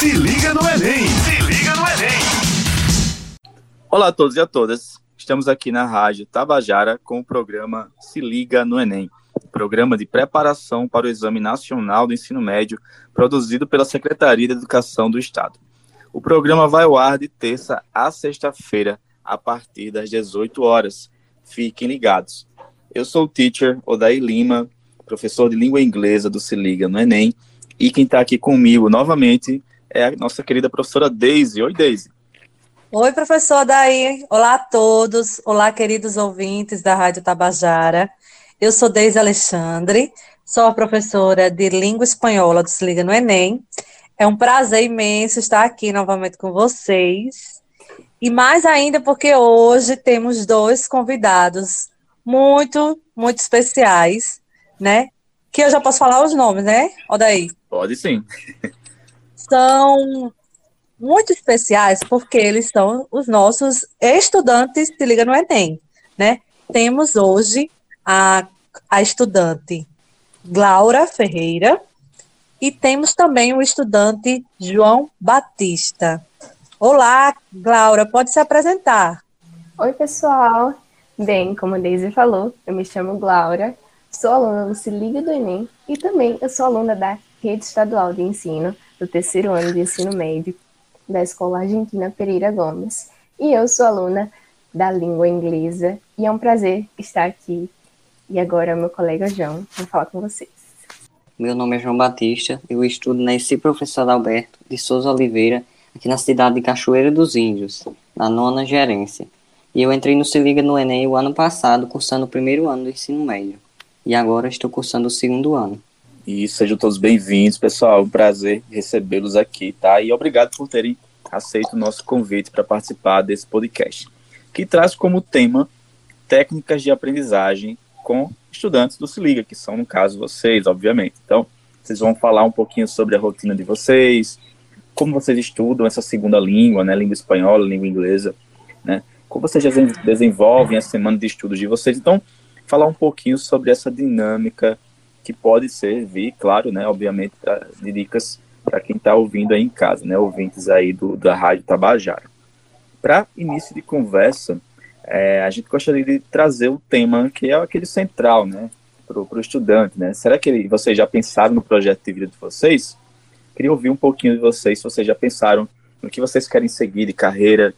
Se liga no Enem! Se liga no Enem! Olá a todos e a todas. Estamos aqui na Rádio Tabajara com o programa Se Liga no Enem, programa de preparação para o Exame Nacional do Ensino Médio, produzido pela Secretaria de Educação do Estado. O programa vai ao ar de terça a sexta-feira, a partir das 18 horas. Fiquem ligados. Eu sou o teacher Odaí Lima, professor de língua inglesa do Se Liga no Enem, e quem está aqui comigo novamente é a nossa querida professora Daisy. Oi, Daisy. Oi, professor Daí. Olá a todos. Olá, queridos ouvintes da Rádio Tabajara. Eu sou Deise Alexandre, sou a professora de língua espanhola do Se Liga no Enem. É um prazer imenso estar aqui novamente com vocês. E mais ainda porque hoje temos dois convidados muito, muito especiais, né? Que eu já posso falar os nomes, né, Odaí? Pode sim. São muito especiais porque eles são os nossos estudantes se liga no Enem, né? Temos hoje a, a estudante Glaura Ferreira e temos também o estudante João Batista. Olá, Glaura, pode se apresentar. Oi, pessoal. Bem, como a Daisy falou, eu me chamo Glaura, sou aluna do Se Liga do Enem e também eu sou aluna da Rede Estadual de Ensino do terceiro ano de ensino médio da Escola Argentina Pereira Gomes. E eu sou aluna da língua inglesa e é um prazer estar aqui. E agora meu colega João vai falar com vocês. Meu nome é João Batista, eu estudo na EC Professor Alberto de Souza Oliveira, aqui na cidade de Cachoeira dos Índios, na nona gerência. E eu entrei no Se Liga no Enem o ano passado, cursando o primeiro ano do ensino médio. E agora estou cursando o segundo ano. E sejam todos bem-vindos, pessoal. Um prazer recebê-los aqui, tá? E obrigado por terem aceito o nosso convite para participar desse podcast, que traz como tema técnicas de aprendizagem com estudantes do Se Liga, que são, no caso, vocês, obviamente. Então, vocês vão falar um pouquinho sobre a rotina de vocês, como vocês estudam essa segunda língua, né? Língua espanhola, língua inglesa, né? Como vocês desenvolvem a semana de estudos de vocês. Então, falar um pouquinho sobre essa dinâmica que pode servir, claro, né, obviamente, de dicas para quem está ouvindo aí em casa, né, ouvintes aí do, da Rádio Tabajara. Para início de conversa, é, a gente gostaria de trazer o tema que é aquele central, né, para o estudante, né. Será que vocês já pensaram no projeto de vida de vocês? Queria ouvir um pouquinho de vocês, se vocês já pensaram no que vocês querem seguir de carreira,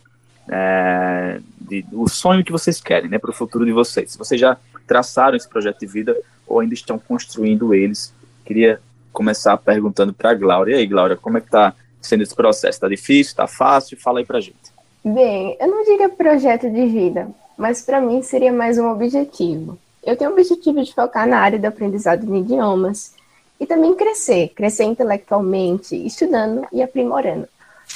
é, de, o sonho que vocês querem, né, para o futuro de vocês. Se vocês já traçaram esse projeto de vida ou ainda estão construindo eles. Queria começar perguntando para a Glória. E aí, Glória, como é que está sendo esse processo? Está difícil? Está fácil? Fala aí para gente. Bem, eu não diria projeto de vida, mas para mim seria mais um objetivo. Eu tenho o objetivo de focar na área do aprendizado de idiomas e também crescer, crescer intelectualmente, estudando e aprimorando.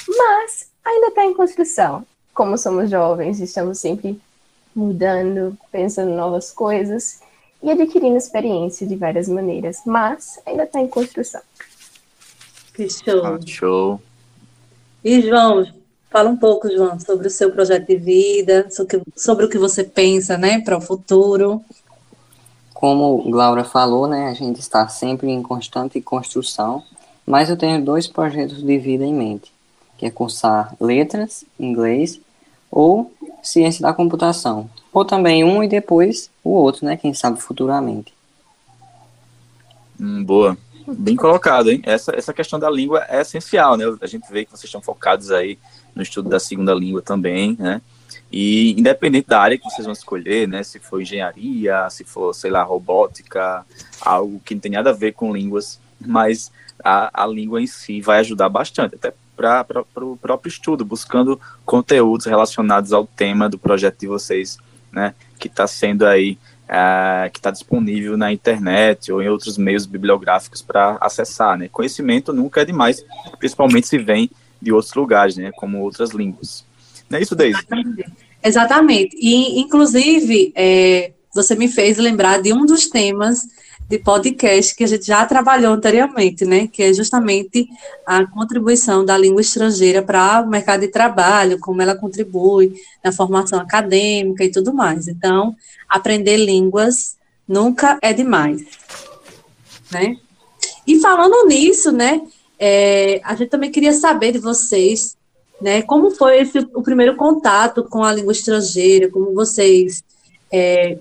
Mas ainda está em construção. Como somos jovens, estamos sempre mudando, pensando em novas coisas e adquirindo experiência de várias maneiras, mas ainda está em construção. Que show. Ah, show. E João, fala um pouco, João, sobre o seu projeto de vida, sobre o que você pensa, né, para o futuro. Como Glaura falou, né, a gente está sempre em constante construção, mas eu tenho dois projetos de vida em mente, que é cursar letras, inglês, ou ciência da computação, ou também um e depois o outro, né? Quem sabe futuramente. Hum, boa. Bem colocado, hein? Essa, essa questão da língua é essencial, né? A gente vê que vocês estão focados aí no estudo da segunda língua também, né? E independente da área que vocês vão escolher, né? Se for engenharia, se for, sei lá, robótica, algo que não tem nada a ver com línguas, mas a, a língua em si vai ajudar bastante, até para o próprio estudo, buscando conteúdos relacionados ao tema do projeto de vocês né, que está sendo aí, uh, que está disponível na internet ou em outros meios bibliográficos para acessar, né. Conhecimento nunca é demais, principalmente se vem de outros lugares, né, como outras línguas. Não é isso, Deise? Exatamente. E, inclusive, é, você me fez lembrar de um dos temas de podcast que a gente já trabalhou anteriormente, né? Que é justamente a contribuição da língua estrangeira para o mercado de trabalho, como ela contribui na formação acadêmica e tudo mais. Então, aprender línguas nunca é demais, né? E falando nisso, né? é, a gente também queria saber de vocês, né, como foi esse, o primeiro contato com a língua estrangeira, como vocês, é,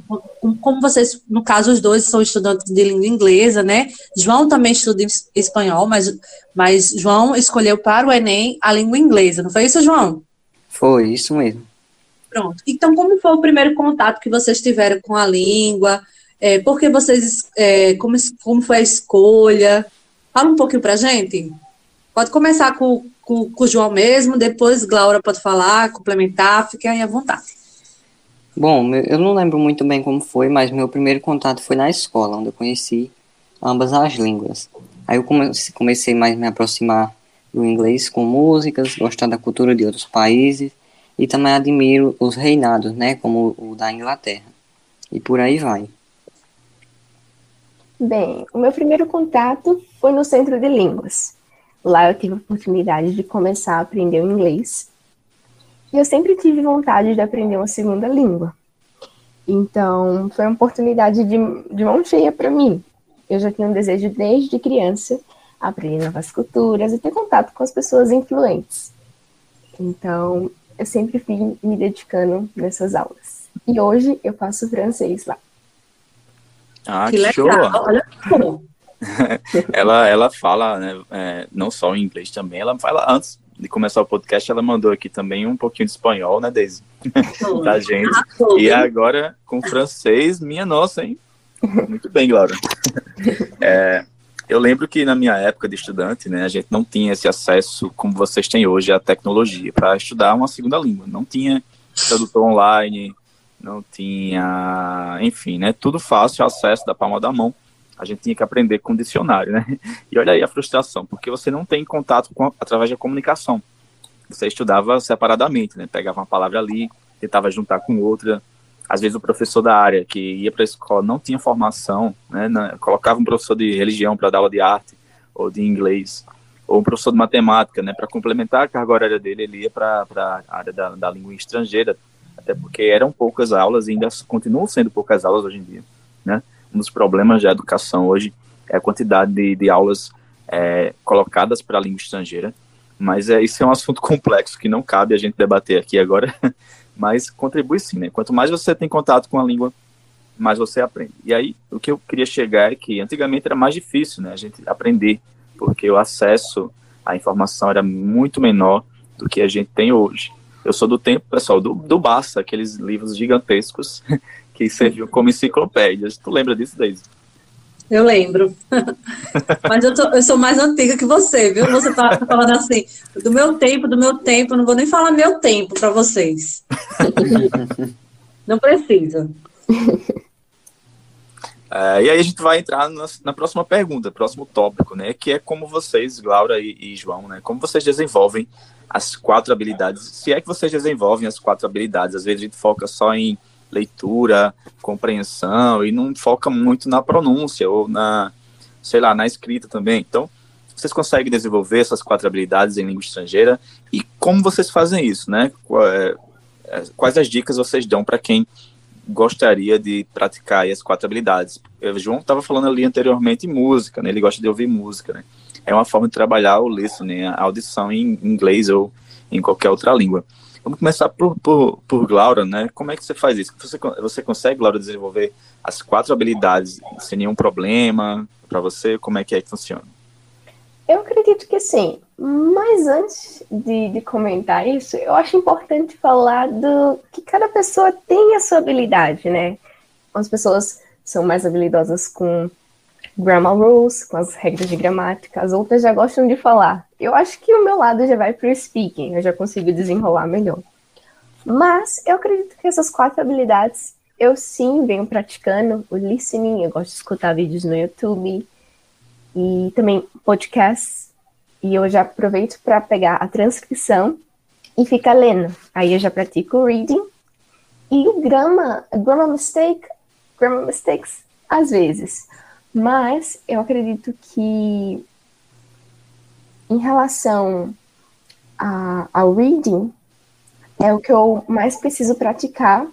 como vocês, no caso, os dois são estudantes de língua inglesa, né? João também estuda espanhol, mas, mas João escolheu para o Enem a língua inglesa, não foi isso, João? Foi, isso mesmo. Pronto. Então, como foi o primeiro contato que vocês tiveram com a língua? É, por que vocês, é, como, como foi a escolha? Fala um pouquinho pra gente. Pode começar com, com, com o João mesmo, depois Glaura pode falar, complementar, fiquem aí à vontade. Bom, eu não lembro muito bem como foi, mas meu primeiro contato foi na escola, onde eu conheci ambas as línguas. Aí eu comecei mais a me aproximar do inglês com músicas, gostar da cultura de outros países e também admiro os reinados, né, como o da Inglaterra. E por aí vai. Bem, o meu primeiro contato foi no Centro de Línguas. Lá eu tive a oportunidade de começar a aprender o inglês. E eu sempre tive vontade de aprender uma segunda língua. Então, foi uma oportunidade de, de mão cheia para mim. Eu já tinha um desejo desde criança aprender novas culturas e ter contato com as pessoas influentes. Então, eu sempre fui me dedicando nessas aulas. E hoje eu faço francês lá. Ah, que, que show! Olha ela, ela fala, né, é, não só em inglês também, ela fala antes de começar o podcast, ela mandou aqui também um pouquinho de espanhol, né, Deise? da gente. E agora com francês, minha nossa, hein? Muito bem, Laura. É, eu lembro que na minha época de estudante, né, a gente não tinha esse acesso como vocês têm hoje à tecnologia para estudar uma segunda língua. Não tinha tradutor online, não tinha, enfim, né? Tudo fácil, acesso da palma da mão. A gente tinha que aprender com dicionário, né? E olha aí a frustração, porque você não tem contato com, através da comunicação. Você estudava separadamente, né? Pegava uma palavra ali, tentava juntar com outra. Às vezes o professor da área que ia para a escola não tinha formação, né? colocava um professor de religião para dar aula de arte ou de inglês, ou um professor de matemática, né? Para complementar a carga horária dele, ele ia para a área da, da língua estrangeira, até porque eram poucas aulas e ainda continuam sendo poucas aulas hoje em dia, né? Um dos problemas da educação hoje é a quantidade de, de aulas é, colocadas para a língua estrangeira, mas é, isso é um assunto complexo que não cabe a gente debater aqui agora, mas contribui sim, né? Quanto mais você tem contato com a língua, mais você aprende. E aí, o que eu queria chegar é que antigamente era mais difícil, né, a gente aprender, porque o acesso à informação era muito menor do que a gente tem hoje. Eu sou do tempo, pessoal, do, do Basta, aqueles livros gigantescos que serviam como enciclopédias. Tu lembra disso, Deise? Eu lembro. Mas eu, tô, eu, sou mais antiga que você, viu? Você tá falando assim, do meu tempo, do meu tempo, não vou nem falar meu tempo para vocês. não precisa. É, e aí a gente vai entrar na, na, próxima pergunta, próximo tópico, né? Que é como vocês, Laura e, e João, né? Como vocês desenvolvem as quatro habilidades, se é que vocês desenvolvem as quatro habilidades, às vezes a gente foca só em leitura, compreensão e não foca muito na pronúncia ou na, sei lá, na escrita também. Então, vocês conseguem desenvolver essas quatro habilidades em língua estrangeira e como vocês fazem isso, né? É, é, quais as dicas vocês dão para quem gostaria de praticar as quatro habilidades? O João estava falando ali anteriormente música, né? Ele gosta de ouvir música, né? é uma forma de trabalhar o listening, a audição em inglês ou em qualquer outra língua. Vamos começar por, por, por Glaura, né? Como é que você faz isso? Você, você consegue, Glaura, desenvolver as quatro habilidades sem nenhum problema para você? Como é que é que funciona? Eu acredito que sim. Mas antes de, de, comentar isso, eu acho importante falar do que cada pessoa tem a sua habilidade, né? As pessoas são mais habilidosas com grammar rules, com as regras de gramática, as outras já gostam de falar. Eu acho que o meu lado já vai para o speaking, eu já consigo desenrolar melhor. Mas eu acredito que essas quatro habilidades eu sim venho praticando o listening, eu gosto de escutar vídeos no YouTube e também podcasts. E eu já aproveito para pegar a transcrição e ficar lendo. Aí eu já pratico o reading e o grammar, grammar mistake, grammar mistakes às vezes. Mas eu acredito que em relação a, ao reading, é o que eu mais preciso praticar,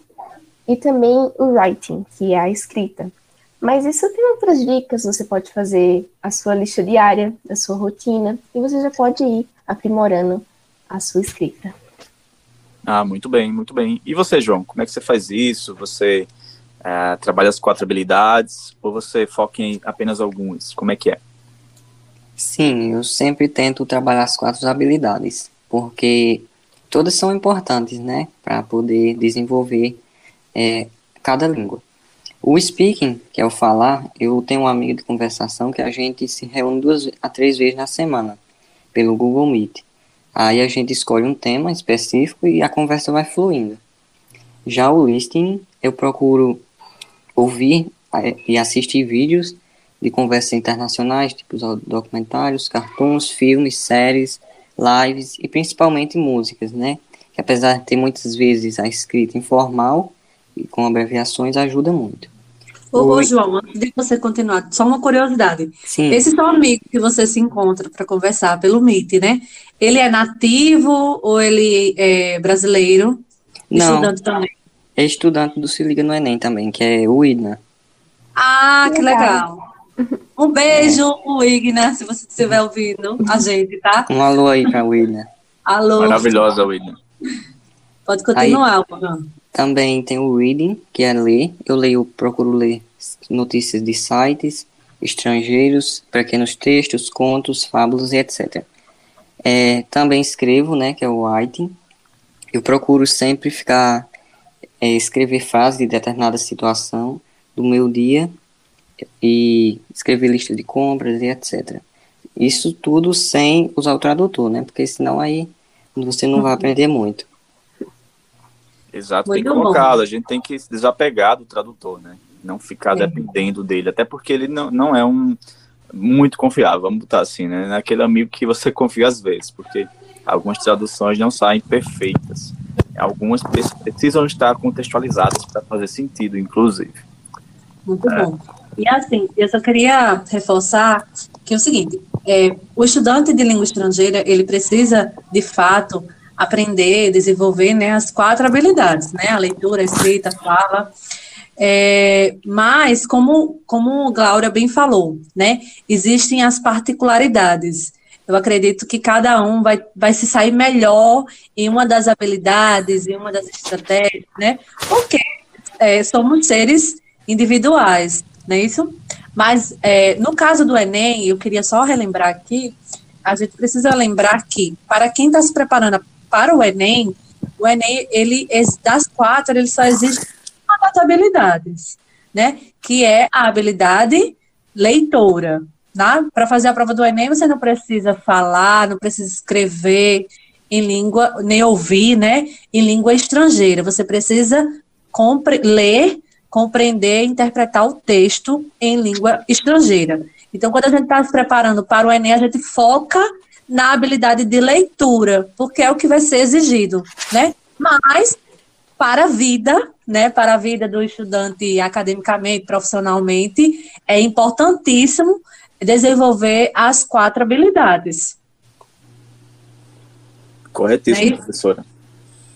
e também o writing, que é a escrita. Mas isso tem outras dicas, você pode fazer a sua lista diária, da sua rotina, e você já pode ir aprimorando a sua escrita. Ah, muito bem, muito bem. E você, João, como é que você faz isso? Você é, trabalha as quatro habilidades ou você foca em apenas algumas? Como é que é? Sim, eu sempre tento trabalhar as quatro habilidades, porque todas são importantes, né, para poder desenvolver é, cada língua. O speaking, que é o falar, eu tenho um amigo de conversação que a gente se reúne duas a três vezes na semana pelo Google Meet. Aí a gente escolhe um tema específico e a conversa vai fluindo. Já o listening, eu procuro ouvir é, e assistir vídeos de conversas internacionais, tipo documentários, cartoons, filmes, séries, lives e principalmente músicas, né? Que apesar de ter muitas vezes a escrita informal e com abreviações, ajuda muito. Ô, ô, João, antes de você continuar, só uma curiosidade. Sim. Esse seu amigo que você se encontra para conversar pelo Meet, né? Ele é nativo ou ele é brasileiro? Não. Estudante também? É estudante do Se Liga no Enem também, que é o Idna. Ah, que Legal. legal. Um beijo, o Igna, se você estiver ouvindo a gente, tá? Um alô aí pra o Idna. Alô, Maravilhosa, William. pode continuar, Morgan. Também tem o reading, que é ler. Eu leio, procuro ler notícias de sites estrangeiros, pequenos textos, contos, fábulas e etc. É, também escrevo, né, que é o writing. Eu procuro sempre ficar é, escrever frases de determinada situação do meu dia e escrever lista de compras e etc. Isso tudo sem usar o tradutor, né? Porque senão aí você não vai aprender muito. Exato, tem que Muito colocá-lo. A gente tem que se desapegar do tradutor, né? Não ficar É. dependendo dele, até porque ele não, não é um muito confiável, vamos botar assim, né? Naquele amigo que você confia às vezes, porque algumas traduções não saem perfeitas. Algumas pre- precisam estar contextualizadas para fazer sentido, inclusive. Muito bom. E assim, eu só queria reforçar que é o seguinte, é, o estudante de língua estrangeira, ele precisa, de fato, aprender, desenvolver né, as quatro habilidades, né? A leitura, a escrita, a fala. É, mas, como, como Glaura bem falou, né? Existem as particularidades. Eu acredito que cada um vai, vai se sair melhor em uma das habilidades, em uma das estratégias, né? Porque é, somos seres individuais, não é isso? Mas é, no caso do Enem, eu queria só relembrar aqui, a gente precisa lembrar que para quem está se preparando para o Enem, o Enem, ele das quatro, ele só existe uma das habilidades, né? Que é a habilidade leitora. Né? Para fazer a prova do Enem, você não precisa falar, não precisa escrever em língua, nem ouvir, né? Em língua estrangeira. Você precisa compre- ler compreender interpretar o texto em língua estrangeira. Então, quando a gente está se preparando para o Enem, a gente foca na habilidade de leitura, porque é o que vai ser exigido, né? Mas para a vida, né, para a vida do estudante academicamente, profissionalmente, é importantíssimo desenvolver as quatro habilidades. Corretíssimo, É isso? professora.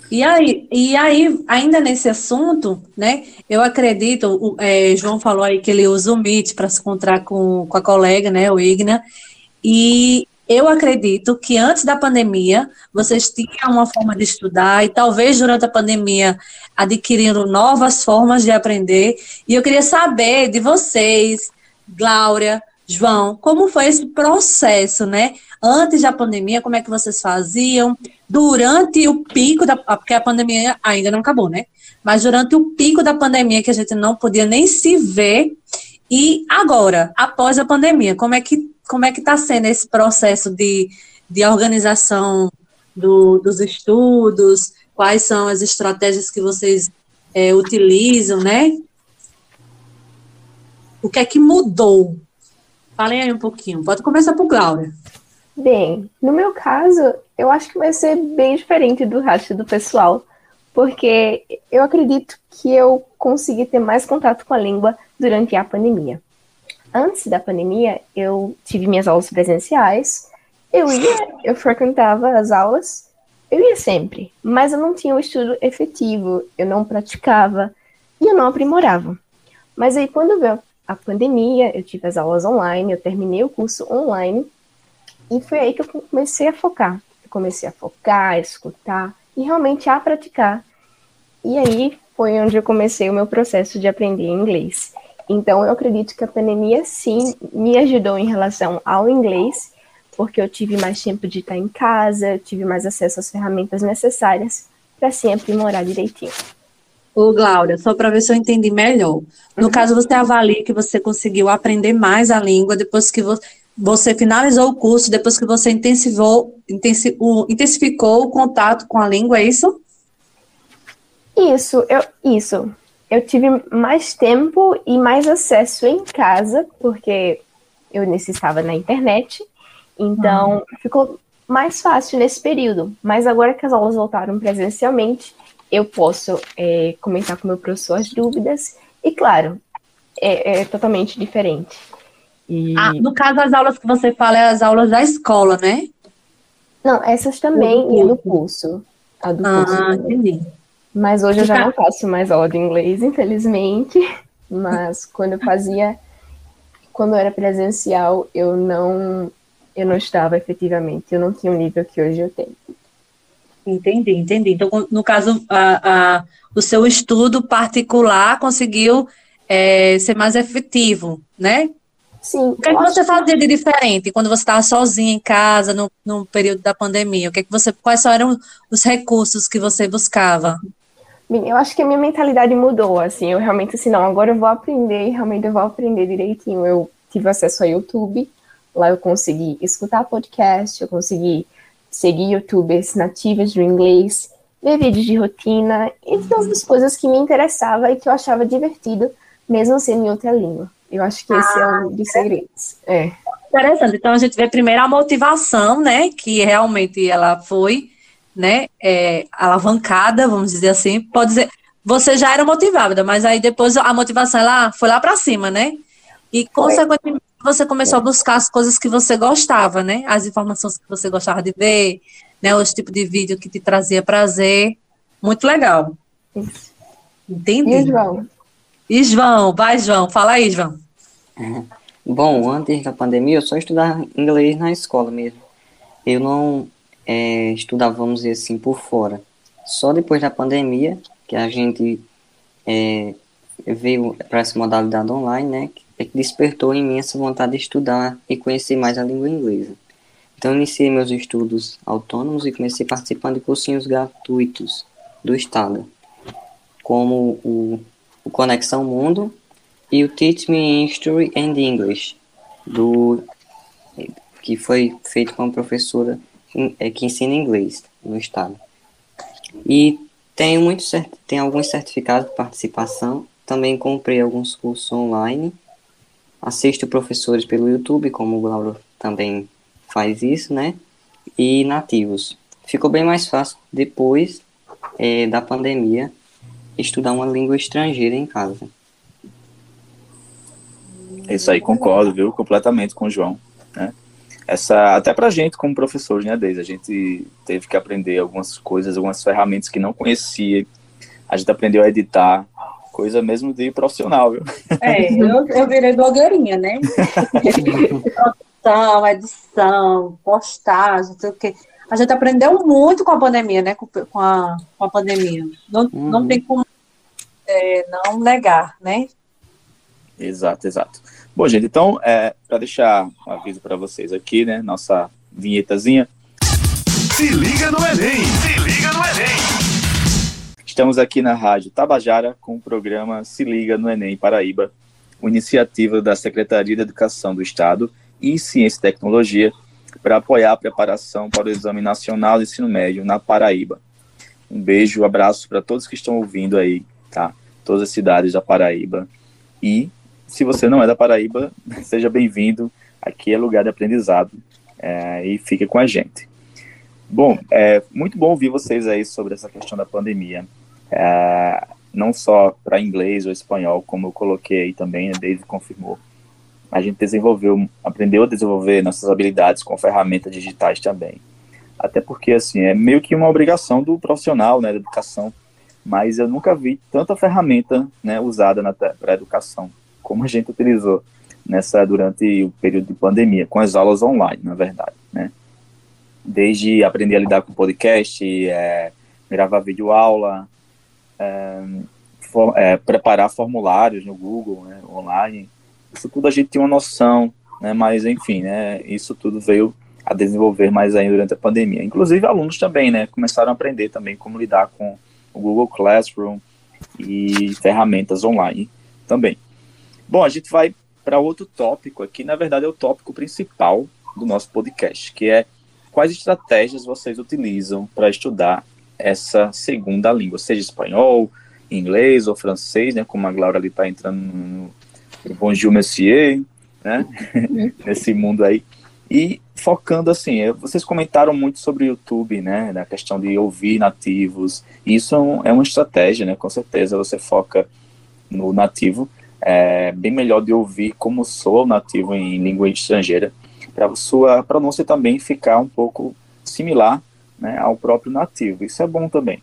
E aí, e aí, ainda nesse assunto, né, eu acredito, o é, João falou aí que ele usa o Meet para se encontrar com, com a colega, né, o Igna, e eu acredito que antes da pandemia, vocês tinham uma forma de estudar e talvez durante a pandemia adquiriram novas formas de aprender, e eu queria saber de vocês, Glória, João, como foi esse processo, né? Antes da pandemia, como é que vocês faziam? Durante o pico da. Porque a pandemia ainda não acabou, né? Mas durante o pico da pandemia, que a gente não podia nem se ver. E agora, após a pandemia, como é que como é que está sendo esse processo de, de organização do, dos estudos? Quais são as estratégias que vocês é, utilizam, né? O que é que mudou? Falem aí um pouquinho. Pode começar por Glória. Bem, no meu caso, eu acho que vai ser bem diferente do resto do pessoal, porque eu acredito que eu consegui ter mais contato com a língua durante a pandemia. Antes da pandemia, eu tive minhas aulas presenciais, eu ia, eu frequentava as aulas, eu ia sempre, mas eu não tinha o estudo efetivo, eu não praticava e eu não aprimorava. Mas aí, quando veio a pandemia, eu tive as aulas online, eu terminei o curso online, e foi aí que eu comecei a focar. Eu comecei a focar, a escutar e realmente a praticar. E aí foi onde eu comecei o meu processo de aprender inglês. Então, eu acredito que a pandemia, sim, me ajudou em relação ao inglês, porque eu tive mais tempo de estar em casa, tive mais acesso às ferramentas necessárias para sempre morar direitinho. Ô, Glória, só para ver se eu entendi melhor. No uhum. caso, você avalia que você conseguiu aprender mais a língua depois que você finalizou o curso, depois que você intensivou, intensificou o contato com a língua, é isso? Isso, eu, isso. Eu tive mais tempo e mais acesso em casa, porque eu necessitava na internet. Então, ah. ficou mais fácil nesse período. Mas agora que as aulas voltaram presencialmente, eu posso é, comentar com o meu professor as dúvidas. E, claro, é, é totalmente diferente. E... Ah, no caso, as aulas que você fala é as aulas da escola, né? Não, essas também e do curso. A do ah, curso entendi. Mas hoje eu já não faço mais aula de inglês, infelizmente. Mas quando eu fazia, quando eu era presencial, eu não eu não estava efetivamente, eu não tinha o nível que hoje eu tenho. Entendi, entendi. Então, no caso, a, a, o seu estudo particular conseguiu é, ser mais efetivo, né? Sim. O que, é que você fazia de diferente quando você estava sozinha em casa no, no período da pandemia? O que, é que você, quais eram os recursos que você buscava? Bem, eu acho que a minha mentalidade mudou, assim, eu realmente, assim, não, agora eu vou aprender, realmente eu vou aprender direitinho. Eu tive acesso ao YouTube, Lá eu consegui escutar podcast, eu consegui seguir youtubers nativas do inglês, ver vídeos de rotina, e todas as coisas que me interessavam e que eu achava divertido, mesmo sendo em outra língua. Eu acho que esse é ah, é um dos segredos. É. Interessante. Então a gente vê primeiro a motivação, né? Que realmente ela foi, né? É, alavancada, vamos dizer assim. Pode dizer, você já era motivada, mas aí depois a motivação ela foi lá para cima, né? E consequentemente você começou a buscar as coisas que você gostava, né? As informações que você gostava de ver, né? Os tipos de vídeo que te trazia prazer. Muito legal. Entendi. E João? E João, vai João, fala aí, João. Bom, antes da pandemia eu só estudava inglês na escola mesmo. Eu não é, estudava, vamos dizer assim, por fora. Só depois da pandemia que a gente é, veio para essa modalidade online, né? É que despertou em mim essa vontade de estudar e conhecer mais a língua inglesa. Então, iniciei meus estudos autônomos e comecei participando de cursinhos gratuitos do Estado, como o, o Conexão Mundo e o Teach Me History and English, do, que foi feito com uma professora é, que ensina inglês no Estado. E tenho, muito, tem alguns certificados de participação, também comprei alguns cursos online assisto professores pelo YouTube, como o Lauro também faz isso, né? E nativos. Ficou bem mais fácil depois é, da pandemia estudar uma língua estrangeira em casa. Isso aí, concordo, viu? Completamente com o João. Né? Essa, até pra gente, como professores, né, Deise? A gente teve que aprender algumas coisas, algumas ferramentas que não conhecia. A gente aprendeu a editar, coisa mesmo de profissional, viu? É, eu, eu virei blogueirinha, né? Produção, edição, postagem, não sei o quê. A gente aprendeu muito com a pandemia, né? Com, a, com a pandemia. Não, uhum. não tem como é, não negar, né? Exato, exato. Bom, gente, então, é, para deixar um aviso para vocês aqui, né? Nossa vinhetazinha. Se liga no Enem! Se liga no Enem! Estamos aqui na Rádio Tabajara com o programa Se Liga no Enem Paraíba, uma iniciativa da Secretaria de Educação do Estado e Ciência e Tecnologia para apoiar a preparação para o Exame Nacional de Ensino Médio na Paraíba. Um beijo, um abraço para todos que estão ouvindo aí, tá? Todas as cidades da Paraíba. E se você não é da Paraíba, seja bem-vindo. Aqui é lugar de aprendizado é, e fique com a gente. Bom, é muito bom ouvir vocês aí sobre essa questão da pandemia é, não só para inglês ou espanhol, como eu coloquei aí também, a David confirmou. A gente desenvolveu, aprendeu a desenvolver nossas habilidades com ferramentas digitais também. Até porque, assim, é meio que uma obrigação do profissional, né, da educação, mas eu nunca vi tanta ferramenta, né, usada para educação como a gente utilizou nessa durante o período de pandemia, com as aulas online, na verdade, né? Desde aprender a lidar com podcast, é, gravar vídeo aula, for, é, preparar formulários no Google, né, online, isso tudo a gente tinha uma noção, né? Mas enfim, né? Isso tudo veio a desenvolver mais ainda durante a pandemia. Inclusive alunos também, né? Começaram a aprender também como lidar com o Google Classroom e ferramentas online também. Bom, a gente vai para outro tópico aqui, na verdade é o tópico principal do nosso podcast, que é quais estratégias vocês utilizam para estudar essa segunda língua, seja espanhol, inglês ou francês, né, como a Laura ali está entrando no, no Bonjour Monsieur, né, nesse mundo aí. E focando assim, vocês comentaram muito sobre o YouTube, né, na questão de ouvir nativos. Isso é, é uma estratégia, né, com certeza você foca no nativo, é bem melhor de ouvir como soa o nativo em língua estrangeira, para sua pronúncia também ficar um pouco similar né, ao próprio nativo. Isso é bom também.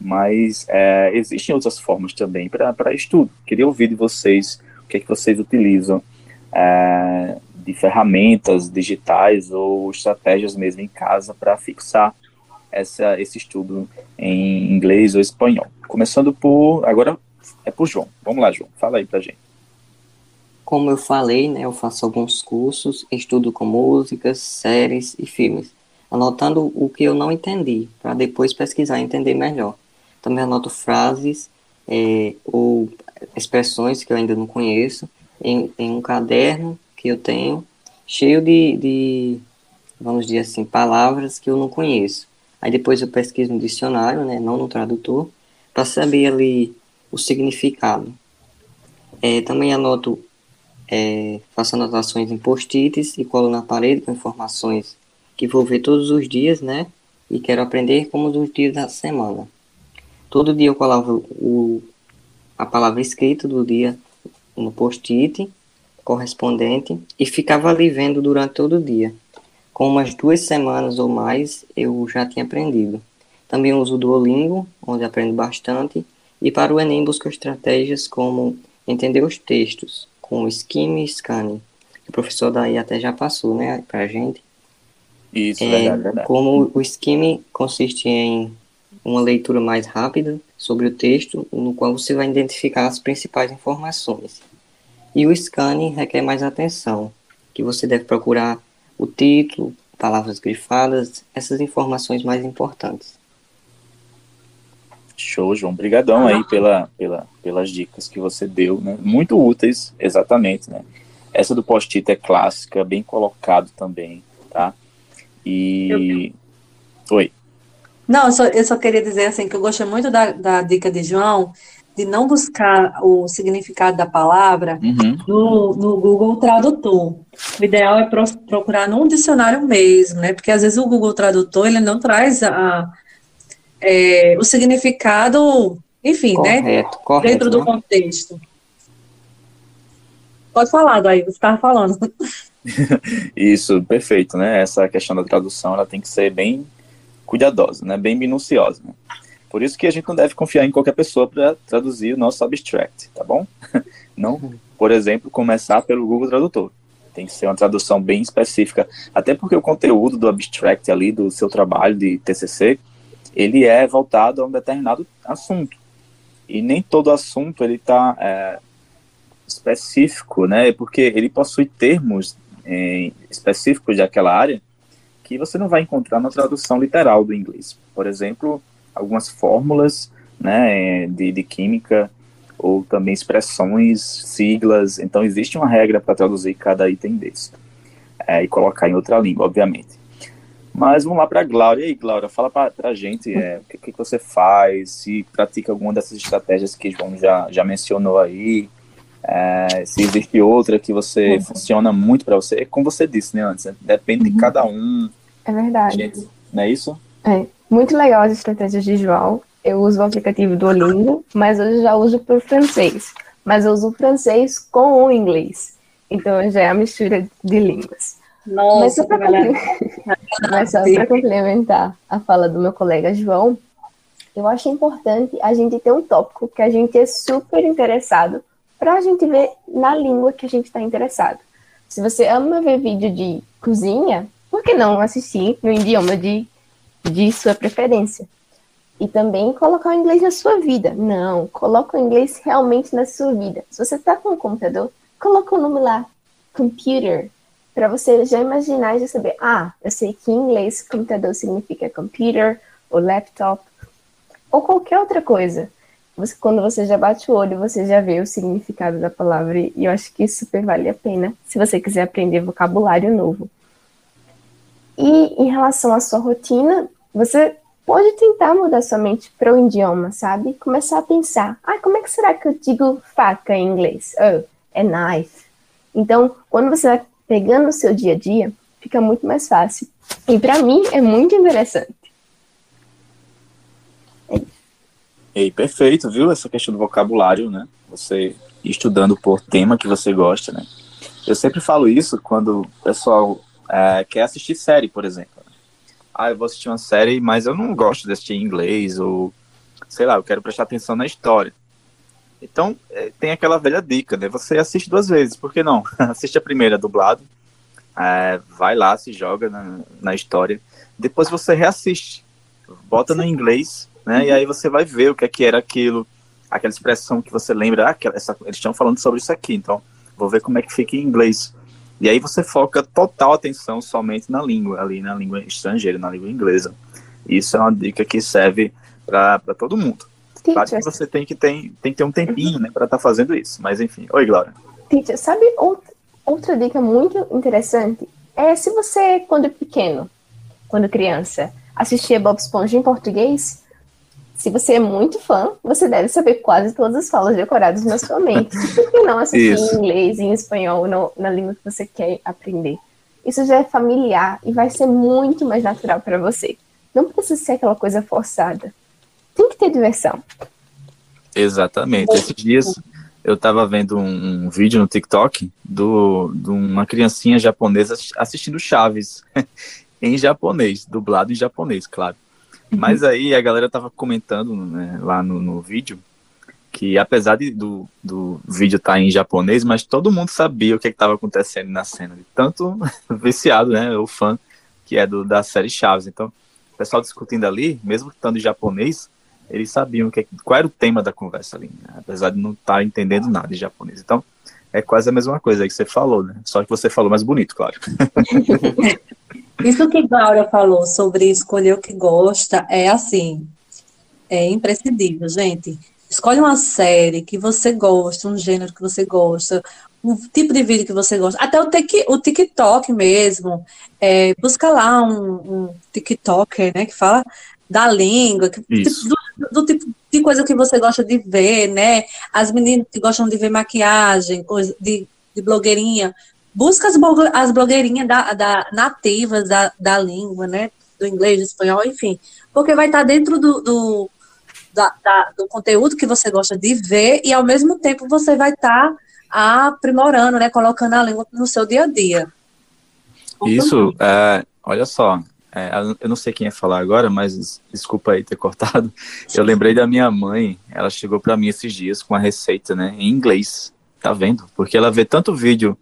Mas é, existem outras formas também para estudo. Queria ouvir de vocês o que, é que vocês utilizam é, de ferramentas digitais ou estratégias mesmo em casa para fixar essa, esse estudo em inglês ou espanhol. Começando por. Agora é por João. Vamos lá, João. Fala aí pra gente. Como eu falei, né, eu faço alguns cursos, estudo com músicas, séries e filmes, anotando o que eu não entendi, para depois pesquisar e entender melhor. Também anoto frases é, ou expressões que eu ainda não conheço em, em um caderno que eu tenho, cheio de, de, vamos dizer assim, palavras que eu não conheço. Aí depois eu pesquiso no dicionário, né, não no tradutor, para saber ali o significado. É, também anoto, é, faço anotações em post-its e colo na parede com informações que vou ver todos os dias, né? E quero aprender como os dias da semana. Todo dia eu colava o, a palavra escrita do dia no post-it correspondente e ficava ali vendo durante todo o dia. Com umas duas semanas ou mais eu já tinha aprendido. Também uso o Duolingo, onde aprendo bastante, e para o Enem busco estratégias como entender os textos, com o skim e scanning. O professor daí até já passou, né, para a gente. Isso, é, verdade, verdade. Como o skim consiste em uma leitura mais rápida sobre o texto, no qual você vai identificar as principais informações. E o scanning requer mais atenção, que você deve procurar o título, palavras grifadas, essas informações mais importantes. Show, João. Obrigadão aí pela, pela, pelas dicas que você deu, né? Muito úteis, exatamente, né? Essa do post-it é clássica, bem colocado também, tá? E... Eu... Oi. Não, eu só, eu só queria dizer assim que eu gostei muito da, da dica de João, de não buscar o significado da palavra uhum. no, no Google Tradutor. O ideal é pro, procurar num dicionário mesmo, né? Porque às vezes o Google Tradutor ele não traz a, é, o significado, enfim, correto, né? Correto, dentro do né? contexto. Pode falar, daí você estava falando. Isso, perfeito, né? Essa questão da tradução ela tem que ser bem cuidadosa, né? Bem minuciosa. Né? Por isso que a gente não deve confiar em qualquer pessoa para traduzir o nosso abstract, tá bom? Não, por exemplo, começar pelo Google Tradutor. Tem que ser uma tradução bem específica, até porque o conteúdo do abstract ali do seu trabalho de TCC, ele é voltado a um determinado assunto. E nem todo assunto ele está é, específico, né? Porque ele possui termos é, específicos daquela área que você não vai encontrar na tradução literal do inglês. Por exemplo, algumas fórmulas né, de, de química ou também expressões, siglas. Então, existe uma regra para traduzir cada item desse é, e colocar em outra língua, obviamente. Mas vamos lá para a Glória. E aí, Glória, fala para a gente é, o que, que, você faz, se pratica alguma dessas estratégias que João já, já mencionou aí, é, se existe outra que você uhum. funciona muito para você. Como você disse né, antes, né? depende uhum. de cada um. É verdade. Gente, não é isso? É. Muito legal as estratégias de João. Eu uso o aplicativo Duolingo, mas hoje já uso para o francês. Mas eu uso o francês com o inglês. Então já é a mistura de línguas. Nossa, mas só para complementar a fala do meu colega João, eu acho importante a gente ter um tópico que a gente é super interessado para a gente ver na língua que a gente está interessado. Se você ama ver vídeo de cozinha, por que não assistir no idioma de, de sua preferência? E também colocar o inglês na sua vida. Não, coloca o inglês realmente na sua vida. Se você está com um computador, coloca o nome lá, computer, para você já imaginar e já saber, ah, eu sei que em inglês computador significa computer, ou laptop, ou qualquer outra coisa. Você, quando você já bate o olho, você já vê o significado da palavra, e eu acho que super vale a pena, se você quiser aprender vocabulário novo. E em relação à sua rotina, você pode tentar mudar sua mente para o idioma, sabe? Começar a pensar, ah, como é que será que eu digo faca em inglês? Oh, é knife. Então, quando você vai pegando o seu dia a dia, fica muito mais fácil. E para mim é muito interessante. Ei, perfeito, viu? Essa questão do vocabulário, né? Você estudando por tema que você gosta, né? Eu sempre falo isso quando o pessoal é, quer assistir série, por exemplo. Ah, eu vou assistir uma série, mas eu não gosto de assistir em inglês, ou sei lá, eu quero prestar atenção na história. Então, é, tem aquela velha dica, né? Você assiste duas vezes, por que não? assiste a primeira dublado, é, vai lá, se joga na, na história. Depois você reassiste, bota no inglês né? E aí você vai ver o que é que era aquilo, aquela expressão que você lembra, ah, essa, eles estão falando sobre isso aqui, então vou ver como é que fica em inglês. E aí você foca total atenção somente na língua, ali na língua estrangeira, na língua inglesa. Isso é uma dica que serve para todo mundo. Teacher. Claro que você tem que, tem, tem que ter um tempinho né, para estar tá fazendo isso, mas enfim. Oi, Glória. Teacher, sabe outra, outra dica muito interessante? É se você, quando pequeno, quando criança, assistia Bob Esponja em português, se você é muito fã, você deve saber quase todas as falas decoradas na sua mente. Por que não assistir Isso. em inglês, em espanhol, no, na língua que você quer aprender? Isso já é familiar e vai ser muito mais natural para você. Não precisa ser aquela coisa forçada. Tem que ter diversão. Exatamente. Esses dias eu estava vendo um, um, vídeo no TikTok do, de uma criancinha japonesa assistindo Chaves em japonês, dublado em japonês, claro. Mas aí a galera tava comentando né, lá no, no vídeo que apesar de, do, do vídeo estar tá em japonês, mas todo mundo sabia o que estava acontecendo na cena. Tanto viciado, né? O fã que é do, da série Chaves. Então, o pessoal discutindo ali, mesmo estando em japonês, eles sabiam que, qual era o tema da conversa ali, né? apesar de não estar tá entendendo nada de japonês. Então, é quase a mesma coisa que você falou, né? Só que você falou mais bonito, claro. Isso que Laura falou sobre escolher o que gosta é assim, é imprescindível, gente. Escolhe uma série que você gosta, um gênero que você gosta, um tipo de vídeo que você gosta. Até o, tic, o TikTok mesmo. É, busca lá um, um TikToker, né, que fala da língua, que, do, do, tipo de coisa que você gosta de ver, né? As meninas que gostam de ver maquiagem, coisa de, de blogueirinha, busca as, as blogueirinhas da, da, nativas da, da língua, né? Do inglês, do espanhol, enfim. Porque vai estar dentro do, do, da, da, do conteúdo que você gosta de ver e, ao mesmo tempo, você vai estar aprimorando, né? Colocando a língua no seu dia a dia. Isso, é, olha só, é, eu não sei quem ia falar agora, mas desculpa aí ter cortado. Eu lembrei da minha mãe, ela chegou para mim esses dias com a receita, né, em inglês. Tá vendo? Porque ela vê tanto vídeo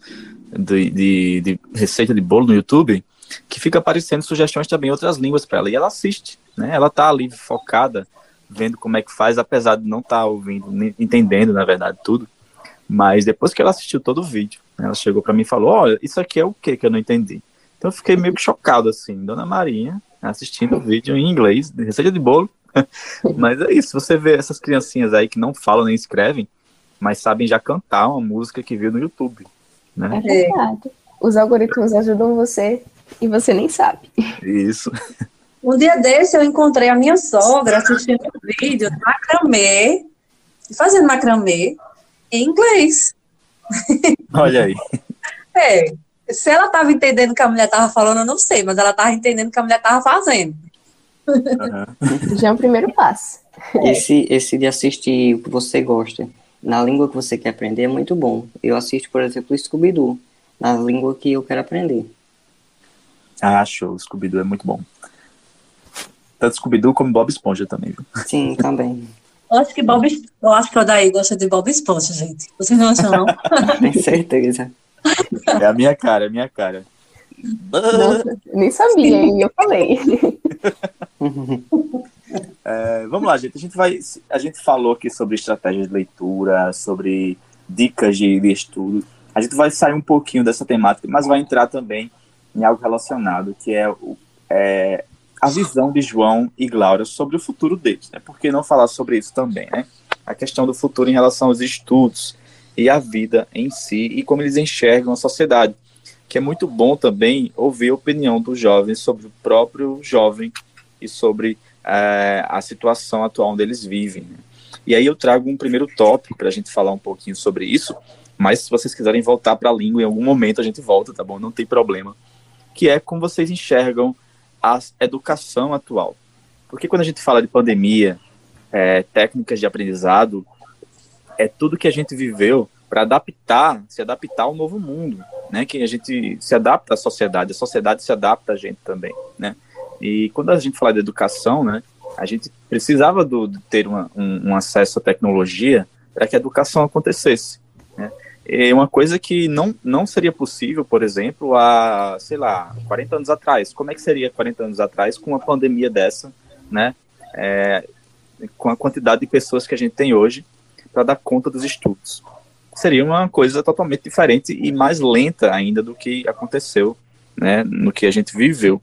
de, de, de receita de bolo no YouTube que fica aparecendo sugestões também em outras línguas para ela. E ela assiste, né? Ela tá ali focada, vendo como é que faz, apesar de não estar tá ouvindo, entendendo, na verdade, tudo. Mas depois que ela assistiu todo o vídeo, né, ela chegou para mim e falou: Olha, isso aqui é o que que eu não entendi? Então eu fiquei meio que chocado, assim, Dona Marinha assistindo o vídeo em inglês, de receita de bolo. mas é isso, você vê essas criancinhas aí que não falam nem escrevem, mas sabem já cantar uma música que viu no YouTube. Né? É verdade. Os algoritmos ajudam você e você nem sabe. Isso. Um dia desse eu encontrei a minha sogra assistindo um vídeo de macramê, fazendo macramê em inglês. Olha aí. É, se ela estava entendendo o que a mulher estava falando, eu não sei, mas ela estava entendendo o que a mulher estava fazendo. Uhum. Já é um primeiro passo. Esse, esse de assistir o que você gosta na língua que você quer aprender é muito bom. Eu assisto, por exemplo, Scooby-Doo, na língua que eu quero aprender. Ah, show. Scooby-Doo é muito bom. Tanto Scooby-Doo como Bob Esponja também, viu? Sim, também. Eu acho que Bob, eu acho que o Daí gosta de Bob Esponja, gente. Vocês não acham, não? Tem certeza. É a minha cara, é a minha cara. Nossa, nem sabia, e eu falei. É, vamos lá, gente. A gente vai. A gente falou aqui sobre estratégias de leitura, sobre dicas de, de estudo. A gente vai sair um pouquinho dessa temática, mas vai entrar também em algo relacionado, que é, o, é a visão de João e Glaura sobre o futuro deles. Né? Por que não falar sobre isso também, né? A questão do futuro em relação aos estudos e à vida em si e como eles enxergam a sociedade. Que é muito bom também ouvir a opinião dos jovens sobre o próprio jovem e sobre é, a situação atual onde eles vivem. Né? E aí eu trago um primeiro tópico para a gente falar um pouquinho sobre isso, mas se vocês quiserem voltar para a língua em algum momento a gente volta, tá bom? Não tem problema. Que é como vocês enxergam a educação atual. Porque quando a gente fala de pandemia, é, técnicas de aprendizado, é tudo que a gente viveu para adaptar, se adaptar ao novo mundo, né? Que a gente se adapta à sociedade, a sociedade se adapta a gente também, né? E quando a gente fala de educação, né, a gente precisava do, de ter uma, um, um, acesso à tecnologia para que a educação acontecesse. Né? É uma coisa que não, não seria possível, por exemplo, há, sei lá, 40 anos atrás. Como é que seria 40 anos atrás com uma pandemia dessa, né? É, com a quantidade de pessoas que a gente tem hoje para dar conta dos estudos? Seria uma coisa totalmente diferente e mais lenta ainda do que aconteceu, né, no que a gente viveu.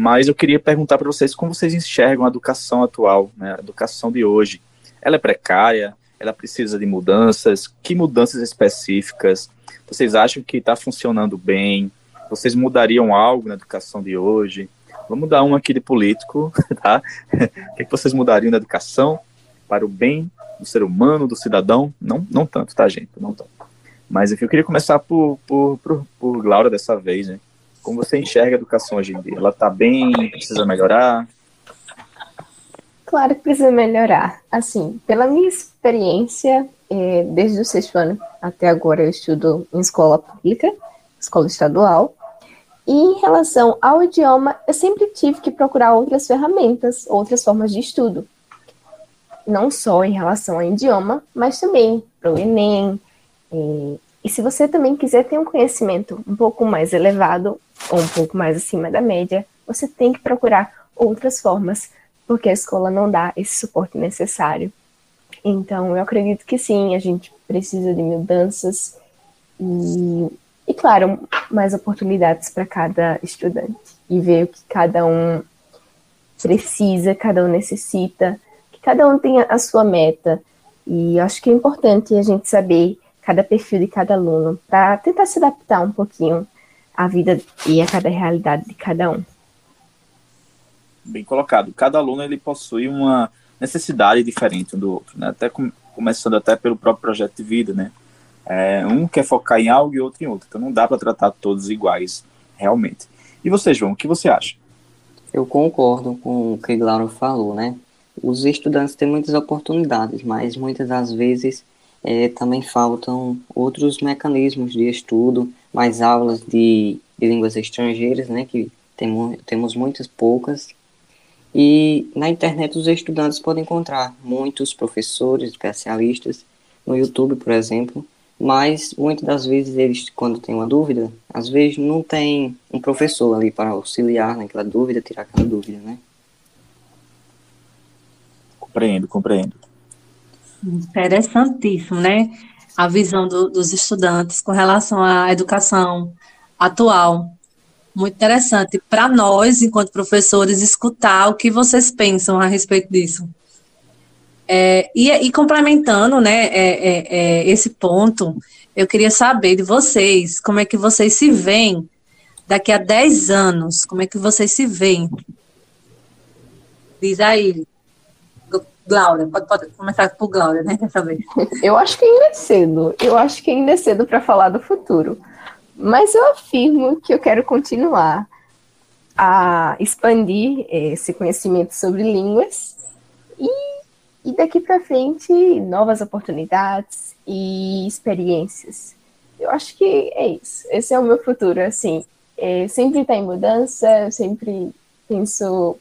Mas eu queria perguntar para vocês como vocês enxergam a educação atual, né, a educação de hoje. Ela é precária? Ela precisa de mudanças? Que mudanças específicas? Vocês acham que está funcionando bem? Vocês mudariam algo na educação de hoje? Vamos dar um aqui de político, tá? O que, é que vocês mudariam na educação para o bem do ser humano, do cidadão? Não, não tanto, tá, gente? Não tanto. Mas enfim, eu queria começar por, por, por, por Laura dessa vez, né? Como você enxerga a educação hoje em dia? Ela está bem? Precisa melhorar? Claro que precisa melhorar. Assim, pela minha experiência, é, desde o sexto ano até agora, eu estudo em escola pública, escola estadual. E em relação ao idioma, eu sempre tive que procurar outras ferramentas, outras formas de estudo. Não só em relação ao idioma, mas também para o Enem. E, e se você também quiser ter um conhecimento um pouco mais elevado, ou um pouco mais acima da média, você tem que procurar outras formas, porque a escola não dá esse suporte necessário. Então, eu acredito que sim, a gente precisa de mudanças e, e claro, mais oportunidades para cada estudante e ver o que cada um precisa, cada um necessita, que cada um tenha a sua meta. E acho que é importante a gente saber cada perfil de cada aluno para tentar se adaptar um pouquinho a vida e a cada realidade de cada um. Bem colocado. Cada aluno ele possui uma necessidade diferente um do outro, né? Até com, começando até pelo próprio projeto de vida, né? É, um quer focar em algo e outro em outro. Então não dá para tratar todos iguais, realmente. E você, João, o que você acha? Eu concordo com o que Laura falou, né? Os estudantes têm muitas oportunidades, mas muitas das vezes é, também faltam outros mecanismos de estudo, mais aulas de, de línguas estrangeiras, né, que tem, temos muitas poucas. E na internet os estudantes podem encontrar muitos professores, especialistas, no YouTube, por exemplo, mas muitas das vezes eles, quando têm uma dúvida, às vezes não tem um professor ali para auxiliar naquela dúvida, tirar aquela dúvida, né? Compreendo, compreendo. Interessantíssimo, né? A visão do, dos estudantes com relação à educação atual. Muito interessante para nós, enquanto professores, escutar o que vocês pensam a respeito disso. É, e, e, complementando né, é, é, é esse ponto, eu queria saber de vocês, como é que vocês se veem daqui a 10 anos, como é que vocês se veem? Diz aí, Glória, pode, pode começar por Glória, né, dessa vez. Eu acho que ainda é cedo. Eu acho que ainda é cedo para falar do futuro. Mas eu afirmo que eu quero continuar a expandir esse conhecimento sobre línguas e, e daqui para frente novas oportunidades e experiências. Eu acho que é isso. Esse é o meu futuro, assim. É, sempre está em mudança, eu sempre penso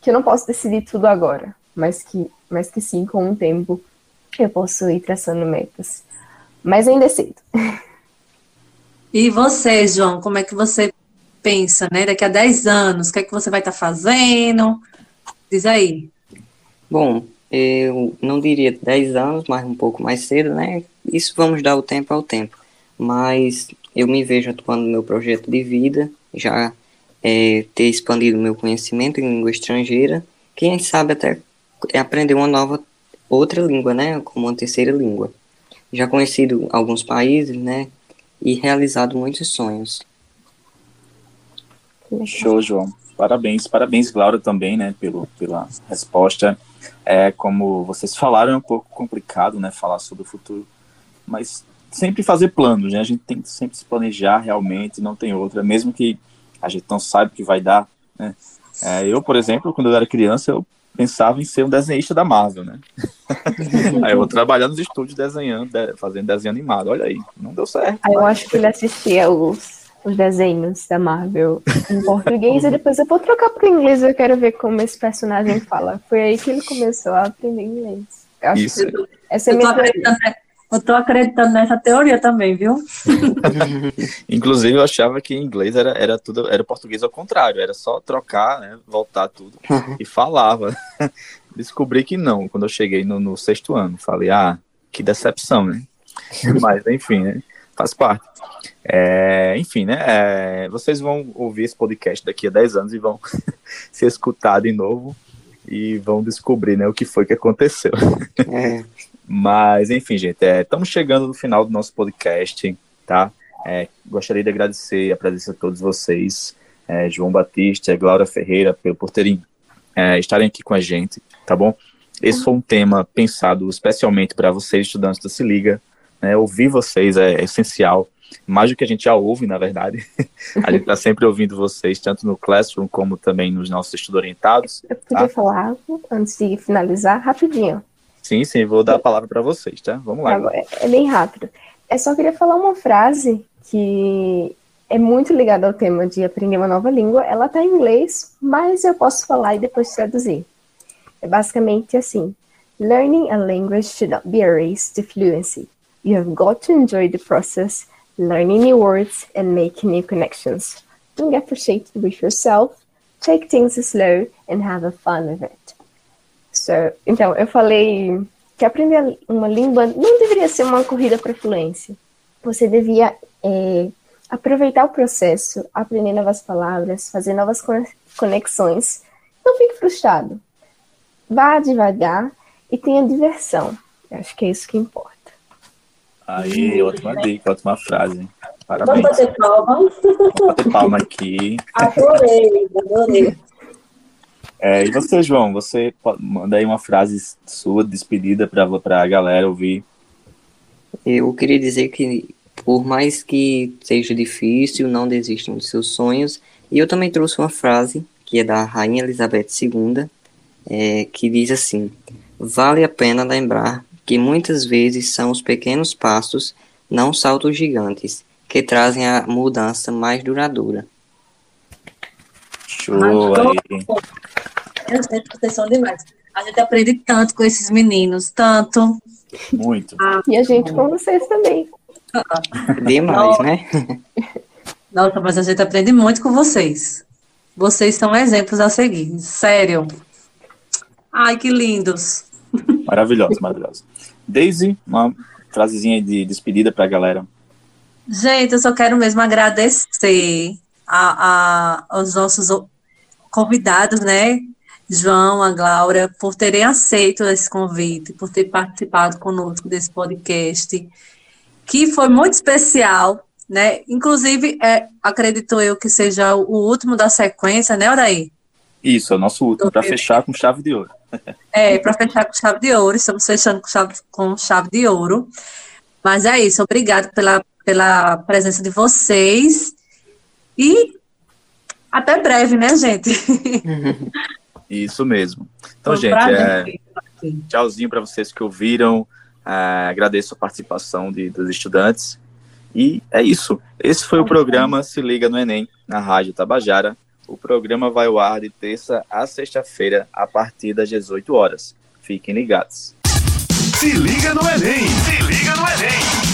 que eu não posso decidir tudo agora mas que, mas que sim, com o tempo eu posso ir traçando metas. Mas ainda é cedo. E você, João, como é que você pensa, né? Daqui a 10 anos, o que é que você vai estar tá fazendo? Diz aí. Bom, eu não diria 10 anos, mas um pouco mais cedo, né? Isso vamos dar o tempo ao tempo. Mas eu me vejo atuando no meu projeto de vida, já é, ter expandido meu conhecimento em língua estrangeira, quem sabe até aprender uma nova outra língua, né? Como uma terceira língua. Já conhecido alguns países, né? E realizado muitos sonhos. Show, João. Parabéns, parabéns, Laura, também, né, pelo, pela resposta. É, como vocês falaram, é um pouco complicado, né, falar sobre o futuro, mas sempre fazer planos, né, a gente tem que sempre se planejar realmente, não tem outra, mesmo que a gente não saiba o que vai dar, né. É, eu, por exemplo, quando eu era criança, eu pensava em ser um desenhista da Marvel, né. aí eu vou trabalhar nos estúdios desenhando, fazendo desenho animado, olha aí, não deu certo. Aí eu acho que ele assistia os os desenhos da Marvel em português e depois eu vou trocar para inglês. Eu quero ver como esse personagem fala. Foi aí que ele começou a aprender inglês. Eu acho Isso. Que essa é a minha eu tô acreditando nessa teoria também, viu? Inclusive, eu achava que em inglês era, era tudo, era português ao contrário, era só trocar, né, voltar tudo e falava. Descobri que não, quando eu cheguei no, no, sexto ano. Falei, ah, que decepção, né? Mas, enfim, né? Faz parte. É, enfim, né? É, vocês vão ouvir esse podcast daqui a 10 anos e vão se escutar de novo e vão descobrir né, o que foi que aconteceu. É. Mas, enfim, gente, é, estamos chegando no final do nosso podcast, tá? É, gostaria de agradecer a presença de todos vocês, é, João Batista, Glória Ferreira, por, por terem é, estarem aqui com a gente, tá bom? Esse foi um tema pensado especialmente para vocês, estudantes da Se Liga. Né? Ouvir vocês é, é essencial mais do que a gente já ouve, na verdade. a gente está sempre ouvindo vocês, tanto no Classroom como também nos nossos estudos orientados. Eu podia tá? falar antes de finalizar, rapidinho. Sim, sim, vou dar a palavra para vocês, tá? Vamos lá. É, é bem rápido. É só queria falar uma frase que é muito ligada ao tema de aprender uma nova língua. Ela está em inglês, mas eu posso falar e depois traduzir. É basicamente assim: Learning a language should not be a race to fluency. You have got to enjoy the process learning new words and making new connections. Don't get frustrated with yourself. Take things slow and have a fun with it. So, então, eu falei que aprender uma língua não deveria ser uma corrida para fluência. Você devia é, aproveitar o processo, aprender novas palavras, fazer novas conexões. Não fique frustrado. Vá devagar e tenha diversão. Eu acho que é isso que importa. Aí, ótima dica, ótima frase. Parabéns. Vamos bater palma. Vamos bater palma aqui. Adorei, adorei. É, e você, João, você manda aí uma frase sua, despedida para a galera ouvir. Eu queria dizer que, por mais que seja difícil, não desistam dos seus sonhos. E eu também trouxe uma frase, que é da Rainha Elizabeth II, é, que diz assim: Vale a pena lembrar que muitas vezes são os pequenos passos, não saltos gigantes, que trazem a mudança mais duradoura. Show aí. Vocês são demais. A gente aprende tanto com esses meninos, tanto. Muito. Ah, e a gente com vocês também. Demais, né? Nossa, mas a gente aprende muito com vocês. Vocês são exemplos a seguir, sério. Ai, que lindos. Maravilhoso, maravilhoso. Daisy, uma frasezinha de despedida para a galera. Gente, eu só quero mesmo agradecer a, a, aos nossos convidados, né? João, a Glaura, por terem aceito esse convite, por ter participado conosco desse podcast, que foi muito especial, né? Inclusive, é, acredito eu que seja o último da sequência, né, Oraí? Isso, é o nosso último, para fechar com chave de ouro. É, para fechar com chave de ouro, estamos fechando com chave, com chave de ouro. Mas é isso, obrigado pela, pela presença de vocês. E até breve, né, gente? Isso mesmo. Então, gente, é, tchauzinho para vocês que ouviram. É, agradeço a participação de, dos estudantes. E é isso. Esse foi o programa Se Liga no Enem, na Rádio Tabajara O programa vai ao ar de terça a sexta-feira, a partir das 18 horas. Fiquem ligados. Se liga no Enem! Se liga no Enem!